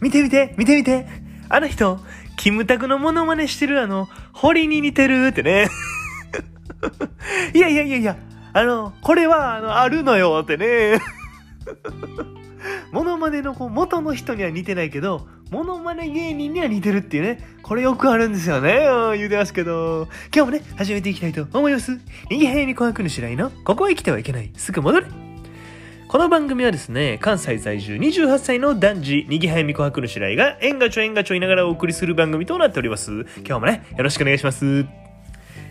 見て見て、見て見て。あの人、キムタクのモノマネしてるあの、堀に似てるってね。いやいやいやいや、あの、これは、あの、あるのよってね。モノマネのこう元の人には似てないけど、モノマネ芸人には似てるっていうね。これよくあるんですよね。言うてますけど。今日もね、始めていきたいと思います。右辺に琥珀の白井の、ここへ来てはいけない。すぐ戻れ。この番組はですね、関西在住28歳の男児、にぎはやみこはくの白井が、縁がちょ縁がちょ言いながらお送りする番組となっております。今日もね、よろしくお願いします。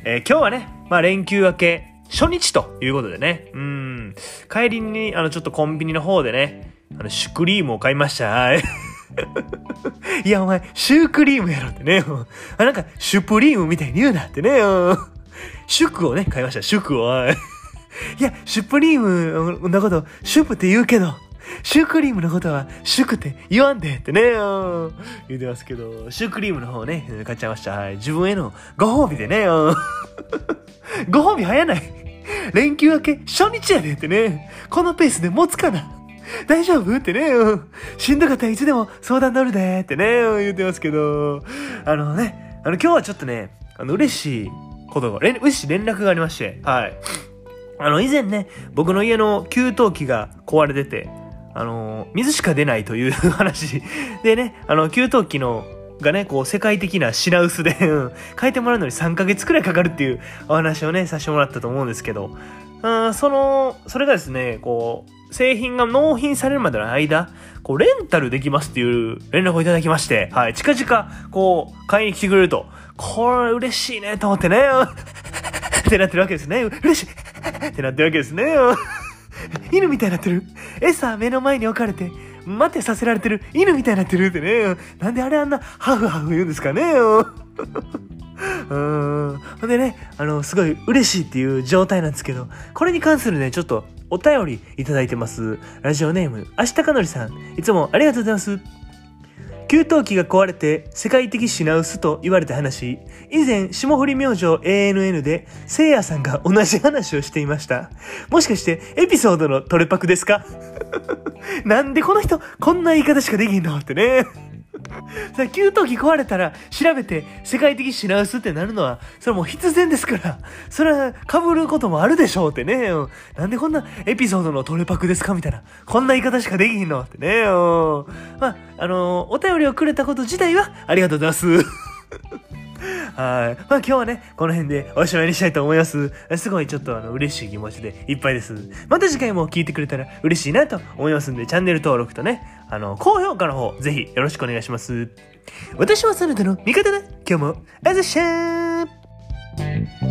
えー今日はね、まあ連休明け、初日ということでね、うん、帰りに、あの、ちょっとコンビニの方でね、あの、シュクリームを買いました。はい。いや、お前、シュークリームやろってね。あ、なんか、シュプリームみたいに言うなってね。シュクをね、買いました。シュクを。はいいや、シュプリームのこと、シュプって言うけど、シュークリームのことは、シュクって言わんでってね、言うてますけど、シュークリームの方ね、買っちゃいました。はい。自分へのご褒美でね、ご褒美早ない。連休明け、初日やでってね、このペースで持つかな。大丈夫ってね、うん。しんどかったらいつでも相談乗るでってね、うん。言うてますけど、あのね、あの今日はちょっとね、あの嬉しいことが、嬉しい連絡がありまして、はい。あの、以前ね、僕の家の給湯器が壊れてて、あの、水しか出ないという 話でね、あの、給湯器の、がね、こう、世界的な品薄で、うん変えてもらうのに3ヶ月くらいかかるっていうお話をね、させてもらったと思うんですけど、あーその、それがですね、こう、製品が納品されるまでの間、こう、レンタルできますっていう連絡をいただきまして、はい、近々、こう、買いに来てくれると、これ嬉しいね、と思ってね、ってなってるわけですね。嬉しいってなってるわけですね。犬みたいになってる。餌目の前に置かれて、待てさせられてる。犬みたいになってるってね。なんであれあんなハフハフ言うんですかね。うん。ほんでね、あの、すごい嬉しいっていう状態なんですけど、これに関するね、ちょっとお便りいただいてます。ラジオネーム、あしたかのりさん。いつもありがとうございます。給湯器が壊れて世界的品薄と言われた話。以前、霜降り明星 ANN で、聖夜さんが同じ話をしていました。もしかして、エピソードのトレパクですか？なんでこの人、こんな言い方しかできんの？ってね。さ、給湯器壊れたら調べて世界的品薄ってなるのは、それもう必然ですから、それは被ることもあるでしょうってね。うんなんでこんなエピソードのトレパクですかみたいな。こんな言い方しかできひんのってね。うんまあ、あのお便りをくれたこと自体はありがとうございます。はい。まあ今日はね、この辺でおしまいにしたいと思います。すごいちょっとあの嬉しい気持ちでいっぱいです。また次回も聞いてくれたら嬉しいなと思いますんで、チャンネル登録とね、あの、高評価の方、ぜひよろしくお願いします。私はサラダの味方だ今日も、あざしゃー